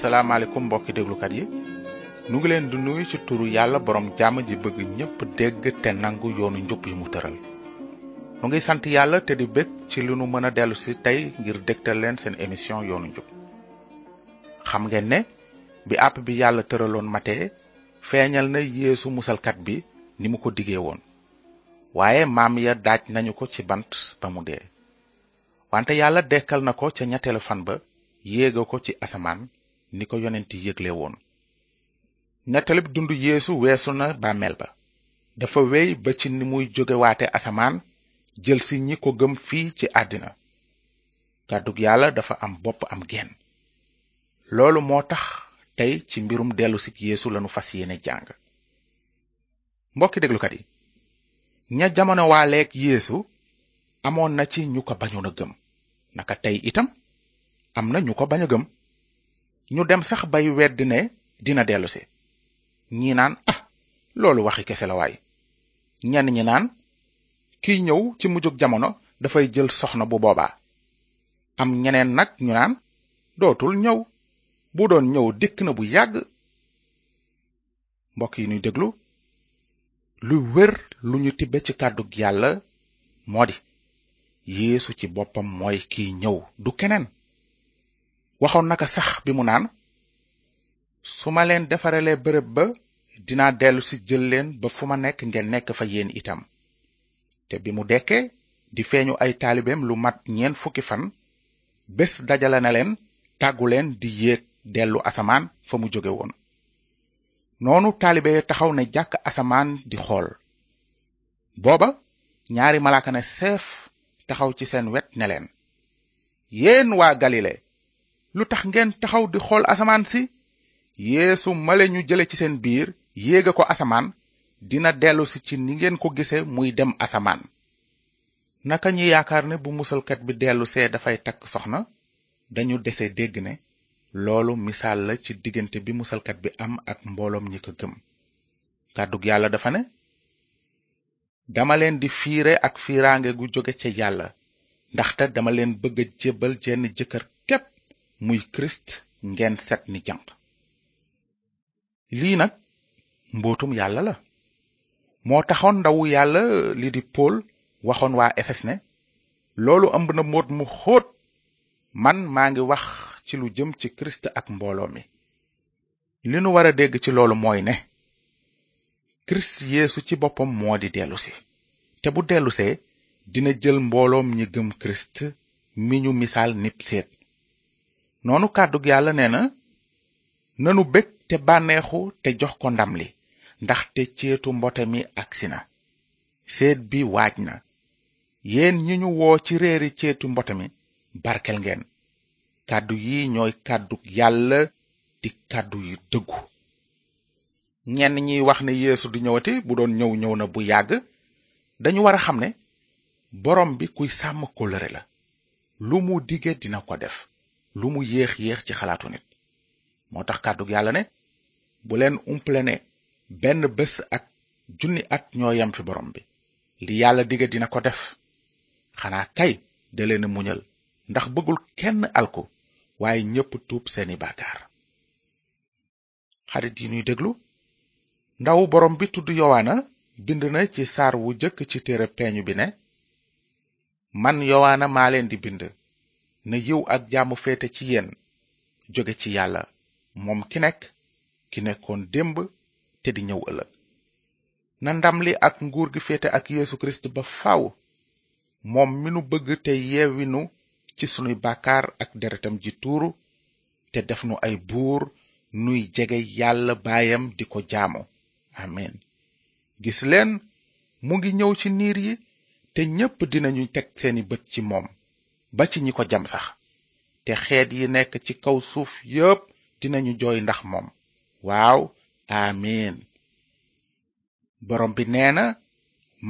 salaamaaleykum mbokki déglukat yi nu ngi leen di nuyu ci turu yàlla borom jàmm ji bëgg ñépp dégg te nangu yoonu njub yi mu tëral nu ngi sant yàlla te di bég ci li nu mën a dellu si tey ngir dégtal leen seen émission yoonu njub xam ngeen ne bi àpp bi yàlla tëraloon mate feeñal na yéesu musalkat bi ni mu ko digee woon waaye maam ya daaj nañu ko ci bant ba mu dee wante yàlla dekkal na ko ca ñetteelu fan ba yéega ko ci asamaan ni ko yonent yégle woon nettalib dund yéesu weesu na bàmmeel ba dafa wéy ba ci ni muy jógewaate asamaan jël si ñi ko gëm fii ci àddina kàddug yàlla dafa am bopp am genn loolu moo tax tey ci mbirum dellu si yeesu lanu fas yéene jàng mbokki déglukat yi ña jamono waaleeg yeesu amoon na ci ñu ko bañoon a gëm naka tey itam am na ñu ko bañ a gëm ñu dem sax bay wedd ne dina dellusi ñii naan ah loolu waxi kese la waay ñenn ñi naan kiy ñëw ci mujjug jamono dafay jël soxna bu boobaa am ñeneen nag ñu naan dootul ñëw bu doon ñëw dikk na bu yàgg mbokk yi nuy déglu lu wér lu ñu tibbe ci kàddu yàlla moo di yeesu ci boppam mooy kiy ñëw du keneen waxoon naka sax bi mu naan su ma leen defaralee bërëb ba dinaa dellu si jël leen ba fu ma nekk ngeen nekk fa yéen itam te bi mu dekkee di feeñu ay taalibeem lu mat ñeen fukki fan bés dajale na leen tàggu leen di yéeg dellu asamaan fa mu jóge woon noonu taalibe ya taxaw ne jàkk asamaan di xool booba ñaari malaaka ne seef taxaw ci seen wet ne leen yéen waa galile lu tax ngeen taxaw di xool asamaan si yéesu male ñu jële ci seen biir yéega ko asamaan dina dellusi ci ni ngeen ko gise muy dem asamaan naka ñi yaakaar ne bu musalkat bi dellu see dafay takk soxna dañu dese dégg ne loolu misaal la ci diggante bi musalkat bi am ak mbooloom ñi ko gëm kàddug yàlla dafa ne dama leen di fiire ak fiiraange gu jóge ca yàlla ndaxte dama leen bëgg a jébbal jenn jëkkër képp muy kirist ngeen set ni janq lii nag mbootum yàlla la moo taxoon ndawu yàlla li di Pool waxoon waa Efes ne loolu ëmb na mbóot mu xóot man maa ngi wax ci lu jëm ci Kirist ak mbooloo mi li nu war a dégg ci loolu mooy ne Kirist Yeesu ci boppam moo di dellusi te bu dellusee dina jël mbooloom ñi gëm Kirist mi ñu misaal nib seet noonu kàddug yàlla nee na nanu bég te bànneexu te jox ko ndam li ndaxte ceetu mbote mi agsi na seet bi waaj na yéen ñi ñu woo ci réeri ceetu mbote mi barkel ngeen kàddu yi ñooy kàddu yàlla di kàddu yu dëggu ñenn ñiy wax ne yéesu du ñëwati bu doon ñëw ñëw na bu yàgg dañu war a xam ne borom bi kuy sàmm kóllëre la lu mu dige dina ko def lu mu yéex yéex ci xalaatu nit moo tax kàddug yàlla ne bu leen umple ne benn bés ak junni at ñoo yem fi borom bi li yàlla dige dina ko def xanaa kay da leen muñal ndax bëggul kenn alku waaye ñépp tuub seeni baakaar xarit yi ñuy déglu ndawu borom bi tudd yowaana bind na ci saar wu jëkk ci téere peeñu bi ne man yowaana maa leen di bind na yiw ak jàmm féete ci yéen jóge ci yàlla moom ki nekk ki nekkoon démb te di ñëw ëllëg na ndam li ak nguur gi féete ak Yeesu Kirist ba faw moom mi nu bëgg te yeewi nu ci sunuy bàkkaar ak deretam ji tuuru te def nu ay buur nuy jege yàlla baayam di ko jaamu amin gis leen mu ngi ñëw ci niir yi te ñépp dinañu teg seeni bët ci moom ba ci ñi ko jam sax te xeet yi nekk ci kaw suuf yépp dinañu jooy ndax moom waaw amin borom bi nee na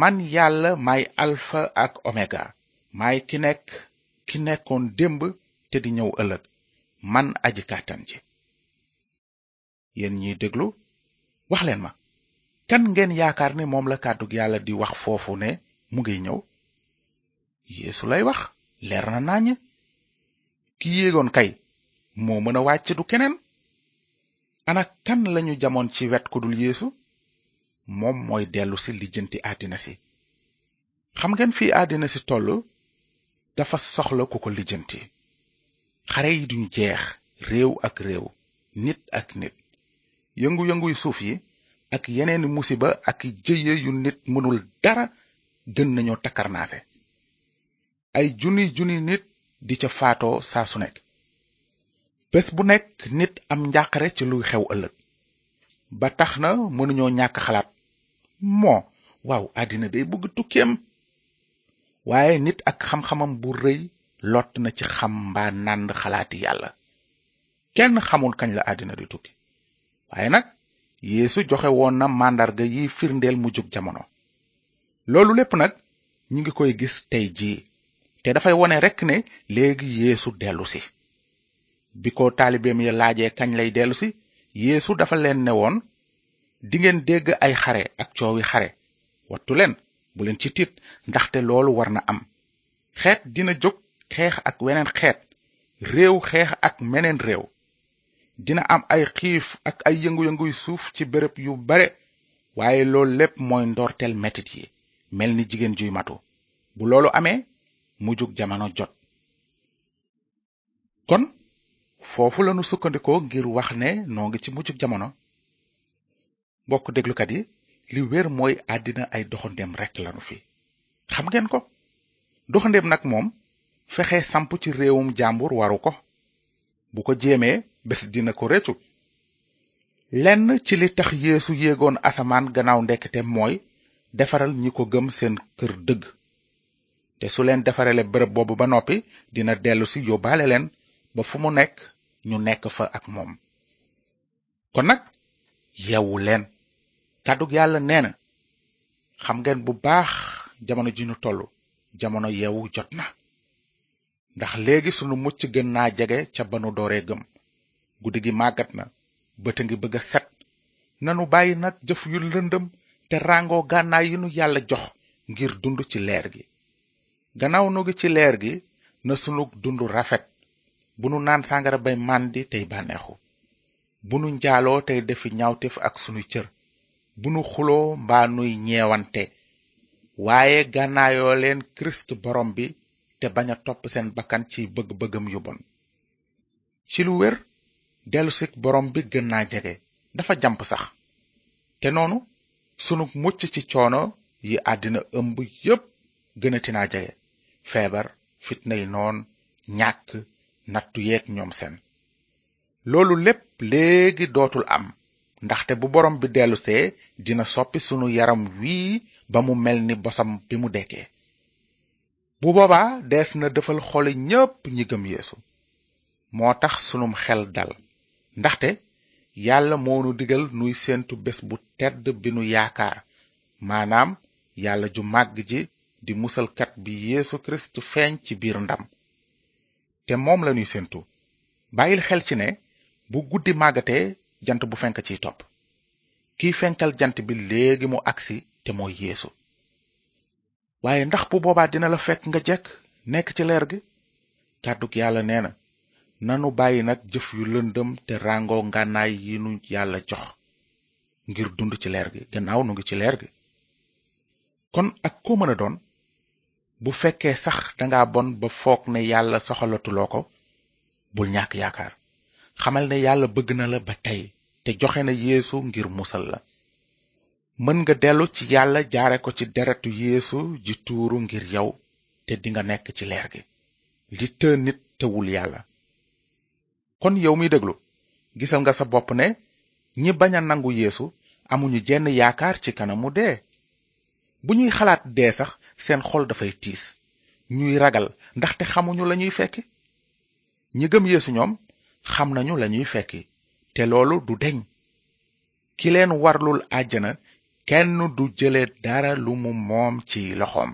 man yàlla may alfa ak omega may ki nekk ki nekkoon démb te di ñëw ëllëg man aji kàttan ji yéen ñiy déglu wax leen ma kan ngeen yaakaar ni moom la kàddug yàlla di wax foofu ne mu ngi ñëw yeesu lay wax leer na naññ ki yéegoon kay moo mën a wàcc du keneen ana kan lañu jamoon ci wet ku dul yeesu moom mooy dellu si lijjanti àddina si xam ngeen fi àddina si tollu dafa soxla ku ko lijjanti xare yi duñ jeex réew ak réew nit ak nit yëngu-yënguy suuf yi ak yeneen musiba ak jëye yu nit mënul dara gën nañoo takkarnaase ay junni junni nit di ca faatoo saa su nekk bés bu nekk nit am njàqare ci luy xew ëllëg ba tax na mënuñoo ñàkk xalaat moo waaw àddina day bëgg tukkeem waaye nit ak xam-xamam bu rëy lott na ci xam mbaa nànd xalaati yàlla kenn xamul kañ la àddina di tukki waaye nag yéesu joxe woon na màndarga yi firndeel mu jóg jamono loolu lépp nag ñu ngi koy gis tey jii te dafay wone rekk ne léegi yéesu dellu si bi ko taalibeem ya laajee kañ lay dellu si yeesu dafa leen ne woon dingeen dégg ay xare ak coowi xare wattu leen bu leen ci tiit ndaxte loolu war na am xeet dina jóg xeex ak weneen xeet réew xeex ak meneen réew dina am ay xiif ak ay yëngu-yënguy suuf ci béréb yu bare waaye loolu lépp mooy ndoorteel metit yi mel ni jigéen juy matu bu loolu amee mu jug jamono jot kon foofu lanu sukkandikoo ngir wax ne noo ngi ci mujjug jamono mbokk déglukat yi li wér mooy àddina ay doxandéem rekk lanu fi xam ngeen ko doxandéem nag moom fexe samp ci réewum jàmbur waru ko bu ko jéemee bés dina ko réccu lenn ci li tax yéesu yéegoon asamaan gannaaw ndekkite mooy defaral ñi ko gëm seen kër dëgg te su leen defarale bërëb boobu ba noppi dina dellu si yóbbaale leen ba fu mu nekk ñu nekk fa ak moom kon nag yeewu leen kàddug yàlla nee na xam ngeen bu baax jamono ji ñu tollu jamono yeewu jot na ndax léegi sunu mucc gën naa jege ca ba nu dooree gëm guddi gi màggat na bët a ngi bëgg a set nanu bàyyi nag jëf yu lëndëm te ràngoo gànnaay yi nu yàlla jox ngir dund ci leer gi gannaaw nu ngi ci leer gi na sunu dund rafet bu nu naan sàngara bay màndi tey bànneexu bu nu njaaloo tey defi ñaawteef ak sunuy cër bu nu xuloo mbaa nuy ñeewante waaye gànnaayoo leen kirist borom bi te bañ a topp seen bakkan ci bëgg-bëggam yu bon ci lu wér dellusik borom bi gën naa jege dafa jàmp sax te noonu sunu mucc ci coono yi àddina ëmb yépp gënati naa jege feebar fitnay noon ñàkk nattu yeeg ñoom seen loolu lépp léegi dootul am ndaxte bu borom bi dellusee dina soppi sunu yaram wii ba mu mel ni bosam bi mu dekkee bu boobaa dees na defal xoli ñépp ñi gëm yeesu moo tax sunum xel dal ndaxte yàlla moo nu digal nuy séentu bés bu tedd bi nu yaakaar maanaam yàlla ju màgg ji di musalkat bi yeesu kirist feeñ ci biir ndam te moom lañuy séentu bàyyil xel ci ne bu guddi màggatee jant bu fenk ciy topp kiy fenkal jant bi léegi mu agsi te mooy yéesu waaye ndax bu boobaa dina la fekk nga jekk nekk ci leer gi kàddug yàlla nee na nanu bàyyi nag jëf yu lëndëm te ràngoo ngànnaay yi nu yàlla jox ngir dund ci leer gi gannaaw nu ngi ci leer gi kon ak koo mën a doon bu fekkee sax danga bon ba foog ne yàlla soxalatuloo ko bul ñàkk yaakaar xamal ne yàlla bëgg na la ba tey te joxe na yéesu ngir musal la mën nga dellu ci yàlla jaare ko ci deretu yéesu ji tuuru ngir yow te dinga nekk ci leer gi li të nit tëwul yàlla kon yow mi déglu gisal nga sa bopp ne ñi bañ a nangu yéesu amuñu jenn yaakaar ci kanamu dee bu ñuy xalaat dee sax seen xol dafay tiis ñuy ragal ndaxte xamuñu lañuy fekki ñi gëm yeesu ñoom xam nañu lañuy fekki te loolu du deñ ki leen warlul àjjana kenn du jële dara lu mu moom ci loxoom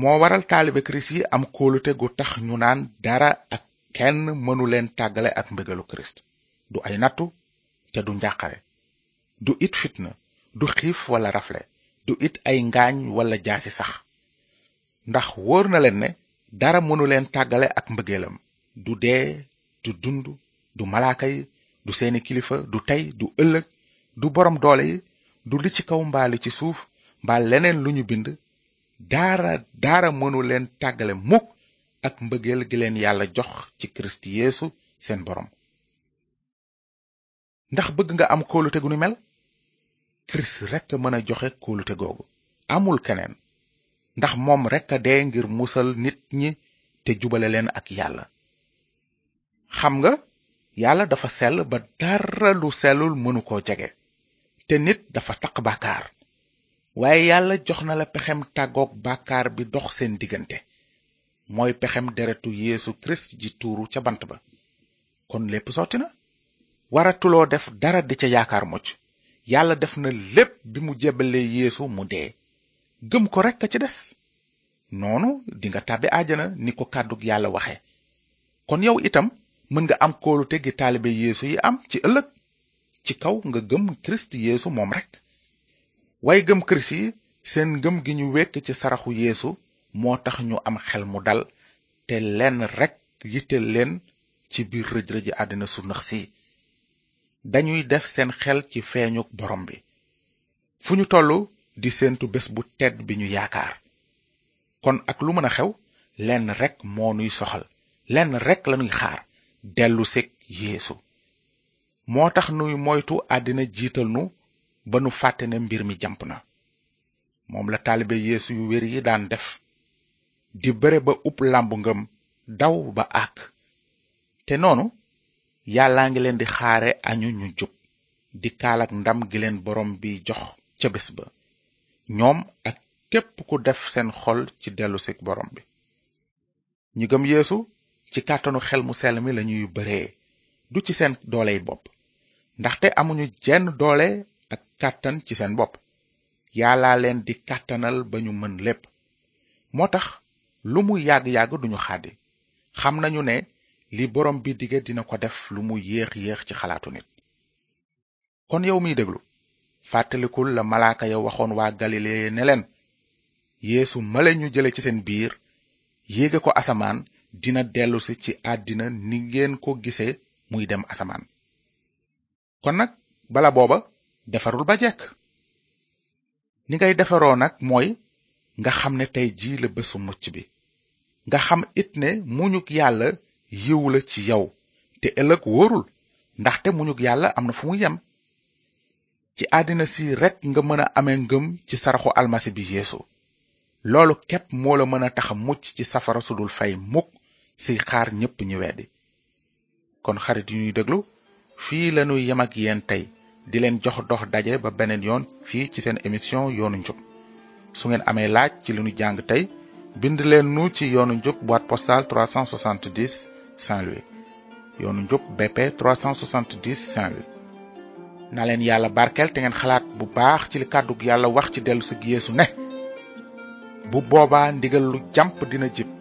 moo waral taalibe kirist yi am kóolute gu tax ñu naan dara ak kenn mënu leen tàggale ak mbëggalu kirist du ay nattu te du njàqare du it fitna du xiif wala rafle du it ay ngaañ wala jaasi sax ndax wóor na leen ne dara mënu leen tàggale ak mbëggeelam du dee du dund du malaaka yi du seeni kilifa du tey du ëllëg du borom doole yi du li ci kaw mbaa li ci suuf mbaa leneen lu ñu bind dara dara mënu leen tàggale mukk ak mbëggeel gi leen yàlla jox ci kirist yeesu seen borom ndax bëgg nga am kóolute gu ni mel kirist rekk mën a joxe kóolute googu amul keneen ndax moom rekk a dee ngir musal nit ñi te jubale leen ak yàlla xam nga yàlla dafa sell ba dara lu sellul mënu koo jege te nit dafa taq bàkkaar waaye yàlla jox na la pexem tàggoog bàkkaar bi dox seen diggante mooy pexem deretu yéesu Kirist ji tuuru ca bant ba kon lépp sotti na waratuloo def dara di ca yaakaar mucc yàlla def na lépp bi mu jebalee yéesu mu dee gëm ko rekk a ci des noonu dinga tàbbi àjjana ni ko kàddu yàlla waxe kon yow itam mën nga am kóolute gi taalibe yeesu yi am ci ëllëg ci kaw nga gëm kirist yeesu moom rekk waaye gëm kirist yi seen ngëm gi ñu wekk ci saraxu yéesu moo tax ñu am xel mu dal te lenn rekk yitteel leen ci biir rëj-rëji àddina su nax si dañuy def seen xel ci feeñuk borom bi fu ñu tollu di séentu bés bu tedd bi ñu yaakaar kon ak lu mën a xew lenn rekk moo nuy soxal lenn rekk lanuy xaar dellu seg yeesu moo tax nuy moytu àddina jiital nu ba nu fàtte ne mbir mi jamp na moom la taalibe yeesu yu wér yi daan def di bëre ba ub làmbu ngëm daw ba àkk te noonu yàllaa ngi leen di xaare añu ñu jub di kaalak ndam gi leen borom bi jox ca bés ba ñoom ak képp ku def seen xol ci dellusik borom bi ñi gëm yéesu ci kàttanu xel mu sell mi lañuy bëree du ci seen dooley bopp ndaxte amuñu jenn doole ak kàttan ci seen bopp yàlla leen di kàttanal ba ñu mën lépp moo tax lu mu yàgg-yàgg duñu xàddi xam nañu ne li borom bi dige dina ko def lu mu yéex yéex ci xalaatu nit kon yow miy déglu fàttalikul la malaaka ya waxoon waa galile ne leen yeesu male ñu jële ci seen biir yéege ko asamaan dina dellusi ci àddina ni ngeen ko gisee muy dem asamaan kon nag bala booba defarul ba jekk ni ngay defaroo nag mooy nga xam ne tey jii la bésu mucc bi nga xam it ne muñug yàlla yiw la ci yow te ëllëg wóorul ndaxte muñug yàlla am na fu mu yem ci àddina si rekk nga mën a amee ngëm ci saraxu almasi bi yeesu loolu képp moo la mën a tax a mucc ci safara su dul fay mukk siy xaar ñépp ñu weddi kon xarit yu ñuy déglu fii lañu yem ak yéen tey di leen jox dox daje ba beneen yoon fii ci seen émission yoonu njub su ngeen amee laaj ci li ñu jàng tey bind leen nu ci yoonu njub boîte postale 370 Saint-Louis yoonu njub BP 370 Saint-Louis na leen yàlla barkeel te ngeen xalaat bu baax ci li kàddu yàlla wax ci dellu si Yeesu ne bu boobaa ndigal lu jàmp dina jib